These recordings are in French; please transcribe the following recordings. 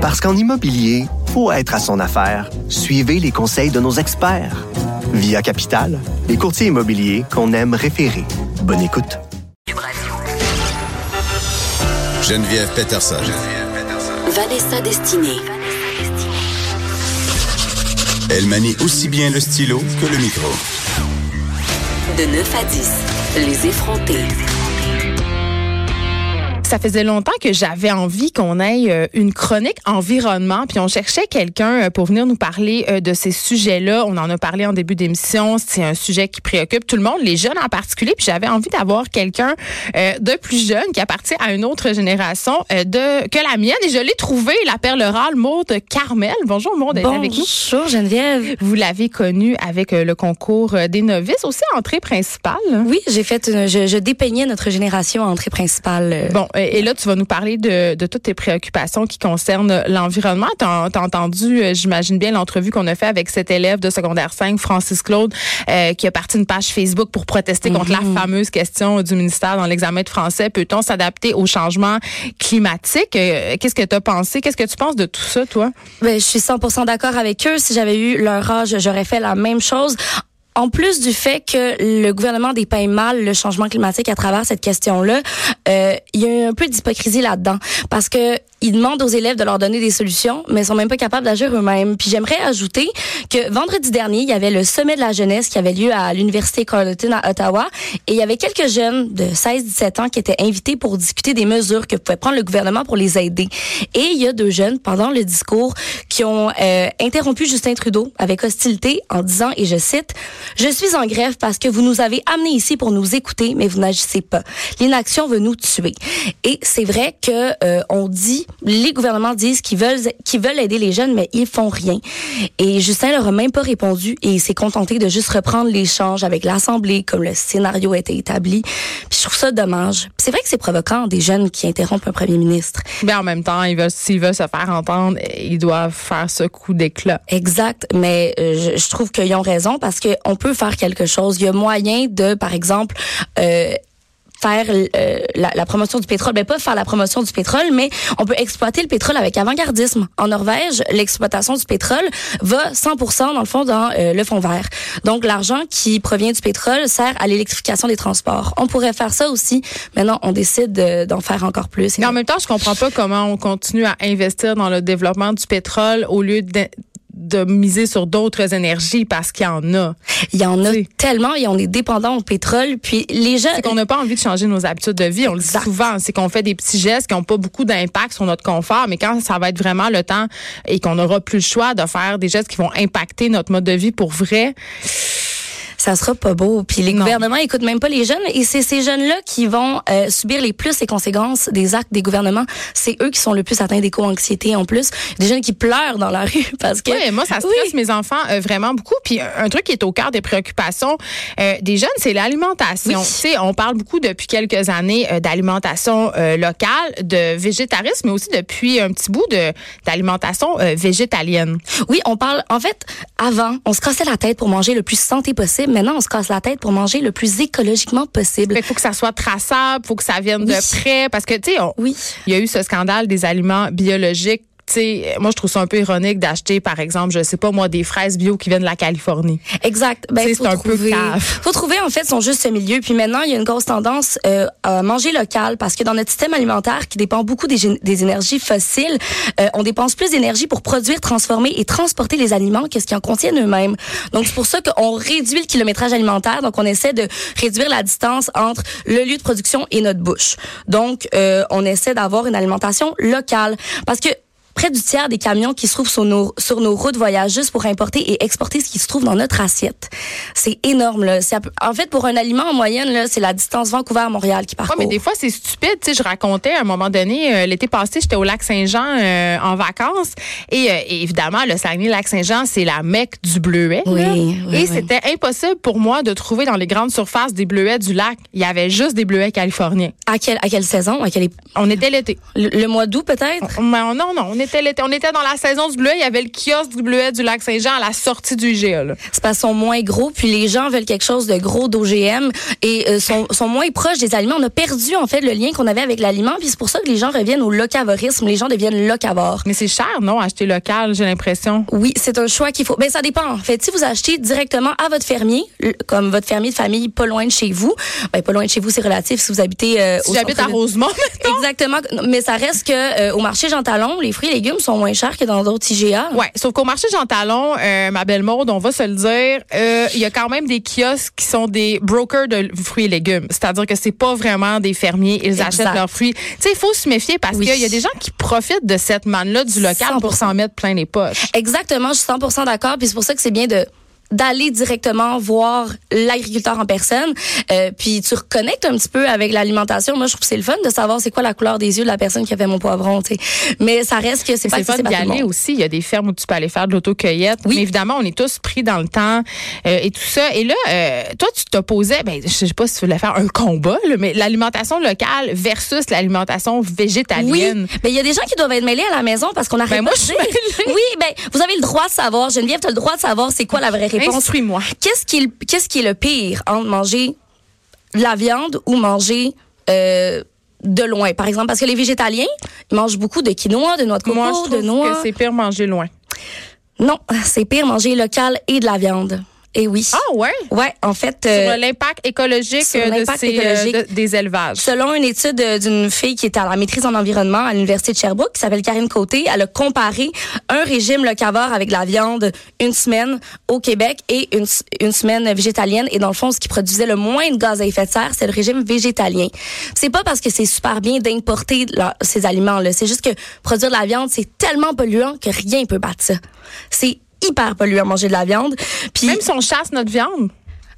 Parce qu'en immobilier, faut être à son affaire. Suivez les conseils de nos experts. Via Capital, les courtiers immobiliers qu'on aime référer. Bonne écoute. Geneviève Peterson. Vanessa Destinée. Elle manie aussi bien le stylo que le micro. De 9 à 10, les effrontés. Ça faisait longtemps que j'avais envie qu'on ait euh, une chronique environnement, puis on cherchait quelqu'un euh, pour venir nous parler euh, de ces sujets-là. On en a parlé en début d'émission. C'est un sujet qui préoccupe tout le monde, les jeunes en particulier. Puis j'avais envie d'avoir quelqu'un de plus jeune qui appartient à une autre génération de que la mienne. Et je l'ai trouvé, la perle râle, Maude Carmel. Bonjour Maude, Bonjour avec nous? Bonjour Geneviève. Vous l'avez connue avec le concours des novices, aussi entrée principale. Oui, j'ai fait, une, je, je, dépeignais notre génération à entrée principale. Bon, et là, tu vas nous parler de, de toutes tes préoccupations qui concernent l'environnement. Tu as, entendu, euh, j'imagine bien, l'entrevue qu'on a fait avec cet élève de secondaire 5, Francis Claude, euh, qui a parti une page Facebook pour protester contre la Mhm. fameuse question du ministère dans l'examen de français. Peut-on s'adapter au changement climatique? Euh, Qu'est-ce que tu as pensé? Qu'est-ce que tu penses de tout ça, toi? Ben, je suis 100% d'accord avec eux. Si j'avais eu leur âge, j'aurais fait la même chose. En plus du fait que le gouvernement dépeint mal le changement climatique à travers cette question-là, euh, il y a un peu d'hypocrisie là-dedans. Parce que ils demandent aux élèves de leur donner des solutions, mais ils sont même pas capables d'agir eux-mêmes. Puis j'aimerais ajouter que vendredi dernier, il y avait le sommet de la jeunesse qui avait lieu à l'université Carleton à Ottawa, et il y avait quelques jeunes de 16-17 ans qui étaient invités pour discuter des mesures que pouvait prendre le gouvernement pour les aider. Et il y a deux jeunes pendant le discours qui ont euh, interrompu Justin Trudeau avec hostilité en disant, et je cite, je suis en grève parce que vous nous avez amenés ici pour nous écouter, mais vous n'agissez pas. L'inaction veut nous tuer. Et c'est vrai que euh, on dit les gouvernements disent qu'ils veulent qu'ils veulent aider les jeunes, mais ils font rien. Et Justin leur a même pas répondu et il s'est contenté de juste reprendre l'échange avec l'Assemblée comme le scénario était établi. Puis je trouve ça dommage. C'est vrai que c'est provoquant des jeunes qui interrompent un premier ministre. Mais en même temps, veulent, s'ils veulent se faire entendre, ils doivent ce coup d'éclat. Exact, mais euh, je, je trouve qu'ils ont raison parce qu'on peut faire quelque chose. Il y a moyen de, par exemple, euh, faire euh, la, la, promotion du pétrole. Ben pas faire la promotion du pétrole, mais on peut exploiter le pétrole avec avant-gardisme. En Norvège, l'exploitation du pétrole va 100% dans le fond dans euh, le fond vert. Donc l'argent qui provient du pétrole sert à l'électrification des transports. On pourrait faire ça aussi. Maintenant, on décide d'en faire encore plus. Mais en même temps, je comprends pas comment on continue à investir dans le développement du pétrole au lieu de de miser sur d'autres énergies parce qu'il y en a. Il y en a tellement et on est dépendant au pétrole. Puis les gens. C'est qu'on n'a pas envie de changer nos habitudes de vie. On le dit souvent. C'est qu'on fait des petits gestes qui n'ont pas beaucoup d'impact sur notre confort. Mais quand ça va être vraiment le temps et qu'on n'aura plus le choix de faire des gestes qui vont impacter notre mode de vie pour vrai, ça sera pas beau. Puis les non. gouvernements écoutent même pas les jeunes et c'est ces jeunes-là qui vont euh, subir les plus les conséquences des actes des gouvernements. C'est eux qui sont le plus atteints d'éco-anxiété en plus. Des jeunes qui pleurent dans la rue parce que Oui, moi ça stresse oui. mes enfants euh, vraiment beaucoup puis un truc qui est au cœur des préoccupations euh, des jeunes, c'est l'alimentation. Oui. Tu sais, on parle beaucoup depuis quelques années d'alimentation locale, de végétarisme mais aussi depuis un petit bout d'alimentation végétalienne. Oui, on parle en fait avant, on se cassait la tête pour manger le plus santé possible maintenant, on se casse la tête pour manger le plus écologiquement possible. Il faut que ça soit traçable, faut que ça vienne oui. de près, parce que, tu sais, oui. il y a eu ce scandale des aliments biologiques T'sais, moi, je trouve ça un peu ironique d'acheter, par exemple, je sais pas moi, des fraises bio qui viennent de la Californie. Exact. Ben, c'est un trouver, peu cave. Faut trouver en fait son juste milieu. Puis maintenant, il y a une grosse tendance euh, à manger local parce que dans notre système alimentaire qui dépend beaucoup des, des énergies fossiles, euh, on dépense plus d'énergie pour produire, transformer et transporter les aliments que ce qui en contiennent eux-mêmes. Donc c'est pour ça qu'on réduit le kilométrage alimentaire. Donc on essaie de réduire la distance entre le lieu de production et notre bouche. Donc euh, on essaie d'avoir une alimentation locale parce que près du tiers des camions qui se trouvent sur nos, sur nos routes voyagent juste pour importer et exporter ce qui se trouve dans notre assiette. C'est énorme. Là. En fait, pour un aliment en moyenne, là, c'est la distance Vancouver-Montréal qui parcourt. Ouais, mais des fois, c'est stupide. Tu sais, je racontais à un moment donné, euh, l'été passé, j'étais au lac Saint-Jean euh, en vacances. Et, euh, et évidemment, le Saguenay-Lac-Saint-Jean, c'est la mecque du bleuet. Oui, oui, et oui. c'était impossible pour moi de trouver dans les grandes surfaces des bleuets du lac. Il y avait juste des bleuets californiens. À, quelle, à quelle saison? À quelle, On était l'été. Le, le mois d'août, peut-être? Mais on- non, non, on était l'été. On était dans la saison du bleuet. Il y avait le kiosque du bleuet du lac Saint-Jean à la sortie du IGA. C'est parce qu'ils sont moins gros, puis les gens veulent quelque chose de gros d'OGM et euh, sont, sont moins proches des aliments. On a perdu, en fait, le lien qu'on avait avec l'aliment, puis c'est pour ça que les gens reviennent au locavorisme. Les gens deviennent locavores. Mais c'est cher, non, acheter local, j'ai l'impression. Oui, c'est un choix qu'il faut. Ben ça dépend. En fait, si vous achetez directement à votre fermier, comme votre fermier de famille pas loin de chez vous, ben pas loin de chez vous, c'est relatif. Si vous habitez euh, Si au j'habite à. Rosemont, mettons. Exactement. Mais ça reste que euh, au marché Jean Talon, les fruits et légumes sont moins chers que dans d'autres IGA. Ouais, sauf qu'au marché Jean Talon, euh, ma belle Maude, on va se le dire, euh, il y a quand même des kiosques qui sont des brokers de fruits et légumes. C'est-à-dire que c'est pas vraiment des fermiers, ils Exact. achètent leurs fruits. Tu sais, il faut se méfier parce Oui. qu'il y a des gens qui profitent de cette manne-là du local pour 100%. s'en mettre plein les poches. Exactement, je suis 100% d'accord. Puis c'est pour ça que c'est bien de d'aller directement voir l'agriculteur en personne. Euh, puis tu reconnectes un petit peu avec l'alimentation. Moi, je trouve que c'est le fun de savoir c'est quoi la couleur des yeux de la personne qui a fait mon poivron. tu sais. Mais ça reste que c'est pas fun d'y aller aussi. Il y a des fermes où tu peux aller faire de l'autocueillette. Oui. Mais évidemment, on est tous pris dans le temps euh, et tout ça. Et là, euh, toi, tu t'opposais, ben, je sais pas si tu voulais faire un combat, là, mais l'alimentation locale versus l'alimentation Oui, végétalienne. mais il y a des gens qui doivent être mêlés à la maison parce qu'on arrête Ben, moi, je suis. Oui, ben vous avez le droit de savoir. Geneviève, tu as le droit de savoir c'est quoi la vraie réponse. Instruis-moi. Qu'est-ce qui, est le- qu'est-ce qui est le pire entre manger de la viande ou manger euh, de loin? Par exemple, parce que les végétaliens ils mangent beaucoup de quinoa, de noix de coco, Moi, je de noix. que c'est pire manger loin. Non, c'est pire manger local et de la viande. Et oui. Ah ouais? Ouais, en fait, euh, Sur l'impact écologique sur euh, de l'impact ces, écologique. de- des élevages. Selon une étude euh, d'une fille qui est à la maîtrise en environnement à l'université de Sherbrooke, qui s'appelle Karine Côté, elle a comparé un régime locavore avec la viande une semaine au Québec et une, une semaine végétalienne. Et dans le fond, ce qui produisait le moins de gaz à effet de serre, c'est le régime végétalien. C'est pas parce que c'est super bien d'importer ces aliments-là. C'est juste que produire de la viande, c'est tellement polluant que rien peut battre ça. C'est hyper polluant manger de la viande. Puis Même si on chasse notre viande.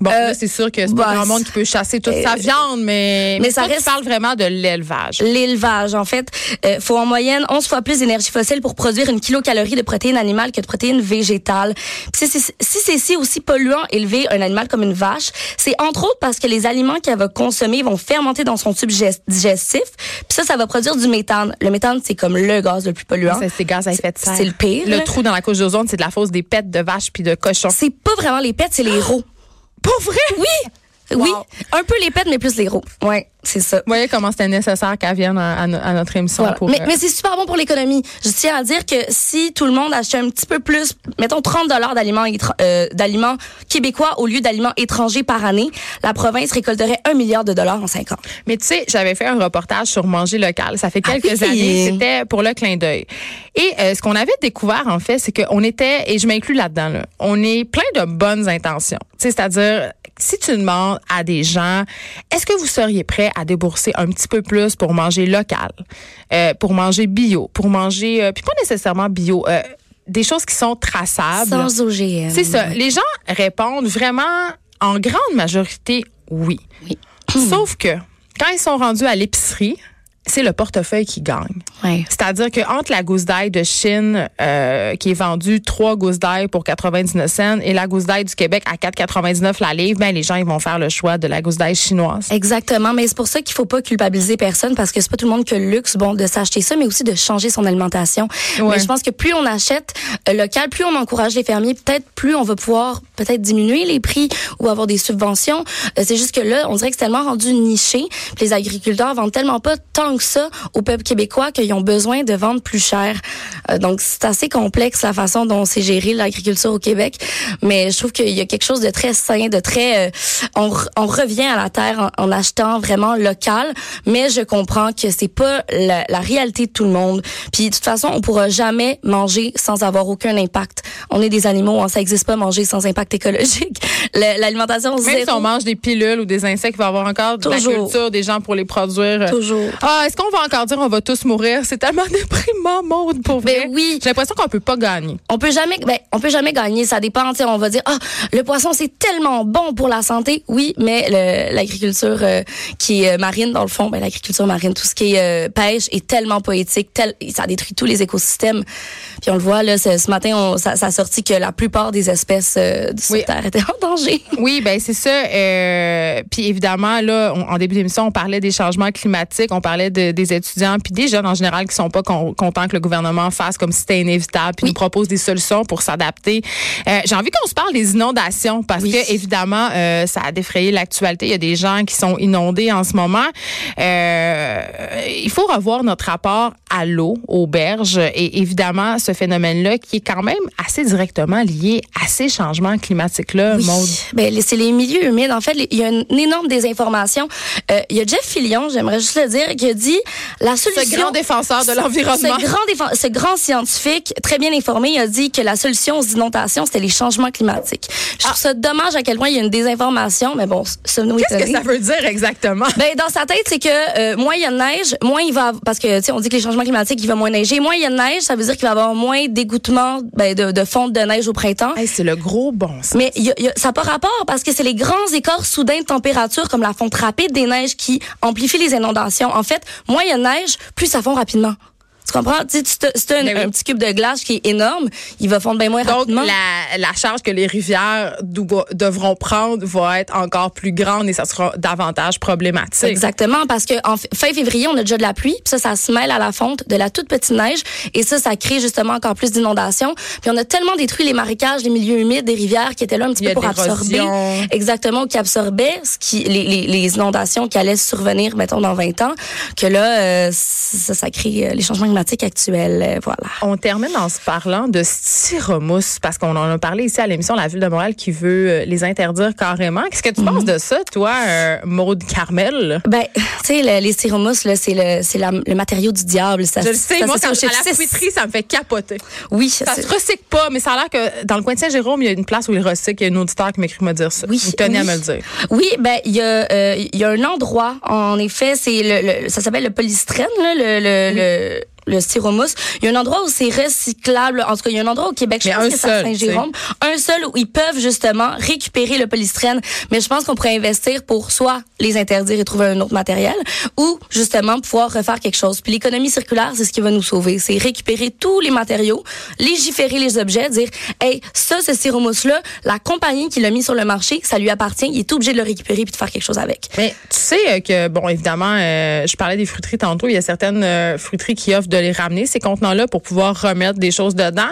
Bon, Euh, c'est sûr que c'est pas bah, grand monde qui peut chasser toute euh, sa viande, mais, mais ça toi, tu reste- parles vraiment de l'élevage. L'élevage, en fait, euh, faut en moyenne 11 fois plus d'énergie fossile pour produire une kilocalorie de protéines animales que de protéines végétales. Puis si c'est si c'est si aussi polluant élever un animal comme une vache, c'est entre autres parce que les aliments qu'elle va consommer vont fermenter dans son tube gest- digestif. Puis ça, ça va produire du méthane. Le méthane, c'est comme le gaz le plus polluant. C'est gaz à effet de serre. C'est le pire. Le trou dans la couche d'ozone, c'est de la fausse des pets de vaches puis de cochons. C'est pas vraiment les pets, c'est les rots. Pas vrai? Oui, oui, un peu les pets, mais plus les rots. Ouais, c'est ça. Vous voyez comment c'était nécessaire qu'elle vienne à, à no- à notre émission Voilà. pour. mais euh, mais c'est super bon pour l'économie. Je tiens à dire que si tout le monde achetait un petit peu plus, mettons 30 dollars d'aliments euh, d'aliments québécois au lieu d'aliments étrangers par année, la province récolterait un milliard de dollars en cinq ans. Mais tu sais, j'avais fait un reportage sur manger local. Ça fait Ah quelques oui? années. C'était pour le clin d'œil. Et euh, ce qu'on avait découvert, en fait, c'est qu'on était, et je m'inclus là-dedans, là, on est plein de bonnes intentions. Tu sais, C'est-à-dire, si tu demandes à des gens, est-ce que vous seriez prêt à débourser un petit peu plus pour manger local, euh, pour manger bio, pour manger, euh, puis pas nécessairement bio, euh, des choses qui sont traçables? Sans OGM. C'est ça. Les gens répondent vraiment en grande majorité oui. Oui. Sauf que quand ils sont rendus à l'épicerie, c'est le portefeuille qui gagne. Ouais. C'est-à-dire que entre la gousse d'ail de Chine euh, qui est vendue trois gousses d'ail pour 99 cents et la gousse d'ail du Québec à 4,99 la livre, ben les gens ils vont faire le choix de la gousse d'ail chinoise. Exactement, mais c'est pour ça qu'il faut pas culpabiliser personne parce que c'est pas tout le monde qui a le luxe bon de s'acheter ça, mais aussi de changer son alimentation. Ouais. Mais je pense que plus on achète euh, local, plus on encourage les fermiers, peut-être plus on va pouvoir peut-être diminuer les prix ou avoir des subventions. Euh, c'est juste que là, on dirait que c'est tellement rendu niché, les agriculteurs vendent tellement pas tant que ça au peuple québécois qu'ils ont besoin de vendre plus cher. Euh, donc c'est assez complexe la façon dont c'est géré l'agriculture au Québec, mais je trouve qu'il y a quelque chose de très sain, de très euh, on, on revient à la terre en, en achetant vraiment local, mais je comprends que c'est pas la, la réalité de tout le monde. Puis de toute façon, on pourra jamais manger sans avoir aucun impact. On est des animaux, hein, ça existe pas manger sans impact écologique. L'alimentation Même zéro. si on mange des pilules ou des insectes, il va y avoir encore de la Toujours. culture des gens pour les produire. Toujours. Ah, est-ce qu'on va encore dire on va tous mourir? C'est tellement déprimant, Maude, pour vrai. Ben oui. J'ai l'impression qu'on peut pas gagner. On peut jamais, ben, on peut jamais gagner. Ça dépend. tu sais, On va dire, ah, le poisson c'est tellement bon pour la santé. Oui, mais l'agriculture euh, qui est euh, marine dans le fond, ben, l'agriculture marine, tout ce qui est euh, pêche est tellement poétique, tel, ça détruit tous les écosystèmes. Puis on le voit là, ce, matin, on, ça, ça a sorti que la plupart des espèces euh, sur Oui. Terre étaient en danger. Oui, ben c'est ça. Puis évidemment, là, on- en début d'émission, on parlait des changements climatiques, on parlait de- des étudiants puis des jeunes en général qui sont pas con- contents que le gouvernement fasse comme si c'était inévitable puis nous propose des solutions pour s'adapter. Euh, J'ai envie qu'on se parle des inondations parce Oui. que évidemment euh, ça a défrayé l'actualité. Il y a des gens qui sont inondés en ce moment. Euh, il faut revoir notre rapport à l'eau, aux berges et évidemment ce phénomène-là qui est quand même assez directement lié à ces changements climatiques-là. Oui. Ben, c'est les milieux humides. En fait, il y a une, énorme désinformation. Il y a Jeff Fillion, j'aimerais juste le dire, qui a dit la solution. Ce grand défenseur de l'environnement. Ce grand, défen- ce grand scientifique, très bien informé, il a dit que la solution aux inondations, c'était les changements climatiques. Je trouve ça dommage à quel point il y a une désinformation, mais bon, sommes-nous Qu'est-ce que ça veut dire exactement? Ben, dans sa tête, c'est que euh, moins il y a de neige, moins il va parce que tu sais on dit que les changements climatiques il va moins neiger, moins il y a de neige, ça veut dire qu'il va y avoir moins d'égouttement ben, de, de fonte de neige au printemps. Hey, c'est le gros bon sens. Mais y a- y a- ça n'a pas rapport parce que c'est les grands écarts soudains de température comme la fonte rapide des neiges qui amplifient les inondations. En fait, moins il y a de neige, plus ça fond rapidement. Tu comprends? Tu sais, un, Ben oui. un petit cube de glace qui est énorme, il va fondre bien moins Donc, rapidement. la, la charge que les rivières devront prendre va être encore plus grande et ça sera davantage problématique. Exactement, parce que en fin février, on a déjà de la pluie, puis ça, ça se mêle à la fonte de la toute petite neige, et ça, ça crée justement encore plus d'inondations. Puis on a tellement détruit les marécages, les milieux humides, des rivières qui étaient là un petit peu pour absorber, exactement, qui absorbaient ce qui, les, les, les inondations qui allaient survenir, mettons, dans 20 ans, que là, euh, ça, ça crée euh, les changements climatiques actuels, euh, voilà. On termine en se parlant de styromousse parce qu'on en a parlé ici à l'émission La Ville de Montréal qui veut euh, les interdire carrément. Qu'est-ce que tu Mhm. penses de ça, toi, euh, Maude Carmel? Ben, tu sais, le- les styromousses, là, c'est le, la- le matériau du diable. Ça, Je le sais, ça moi, quand à la fruiterie, ça me fait capoter. Oui, Ça se recycle pas, mais ça a l'air que dans le coin de Saint-Jérôme, il y a une place où ils recyclent. Il y a une auditeur qui m'écrit me dire ça. Oui, Vous tenez à me le dire. Oui, ben il y a euh, il y a un endroit en effet, c'est le, le- ça s'appelle le polystyrène le le, le styromousse. Il y a un endroit où c'est recyclable. En tout cas, il y a un endroit au Québec, je Mais pense un que c'est à Saint-Jérôme. Un seul où ils peuvent justement récupérer le polystyrène. Mais je pense qu'on pourrait investir pour soit les interdire et trouver un autre matériel, ou justement pouvoir refaire quelque chose. Puis l'économie circulaire, c'est ce qui va nous sauver. C'est récupérer tous les matériaux, légiférer les objets, dire, hey, ça, ce styromousse-là, la compagnie qui l'a mis sur le marché, ça lui appartient, il est obligé de le récupérer puis de faire quelque chose avec. Mais tu sais euh, que, bon, évidemment, euh, je parlais des fruiteries tantôt. Il y a certaines euh, fruiteries qui offrent de les ramener, ces contenants-là, pour pouvoir remettre des choses dedans.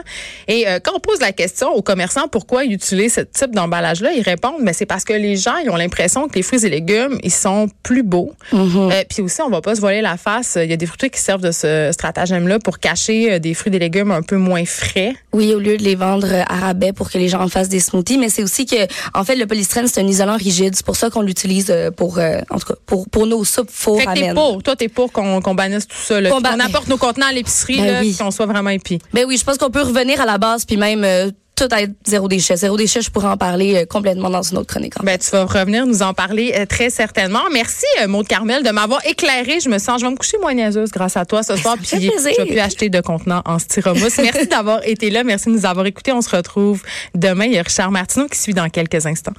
Et euh, quand on pose la question aux commerçants pourquoi ils utilisent ce type d'emballage-là, ils répondent, mais c'est parce que les gens, ils ont l'impression que les fruits et légumes, ils sont plus beaux. Euh, puis aussi, on va pas se voiler la face. Il y a des fruiteries qui servent de ce stratagème-là pour cacher euh, des fruits et des légumes un peu moins frais. Oui, au lieu de les vendre à rabais pour que les gens en fassent des smoothies, mais c'est aussi que, en fait, le polystyrène, c'est un isolant rigide. C'est pour ça qu'on l'utilise pour, en tout cas, pour, pour nos soupes four Fait que t'es pour. Toi, t'es pour qu'on bannisse tout ça. Qu'on apporte nos contenants à l'épicerie, Ben là, oui. qu'on soit vraiment épis. Ben oui, je pense qu'on peut revenir à la base puis même euh, tout être zéro déchet. Zéro déchet, je pourrais en parler euh, complètement dans une autre chronique. Ben, tu vas revenir nous en parler euh, très certainement. Merci, euh, Maud Carmel, de m'avoir éclairé. Je me sens, je vais me coucher moins niaiseuse grâce à toi ce soir. me fait Puis, je vais plus acheter de contenants en styromousse. Merci d'avoir été là. Merci de nous avoir écoutés. On se retrouve demain. Il y a Richard Martineau qui suit dans quelques instants.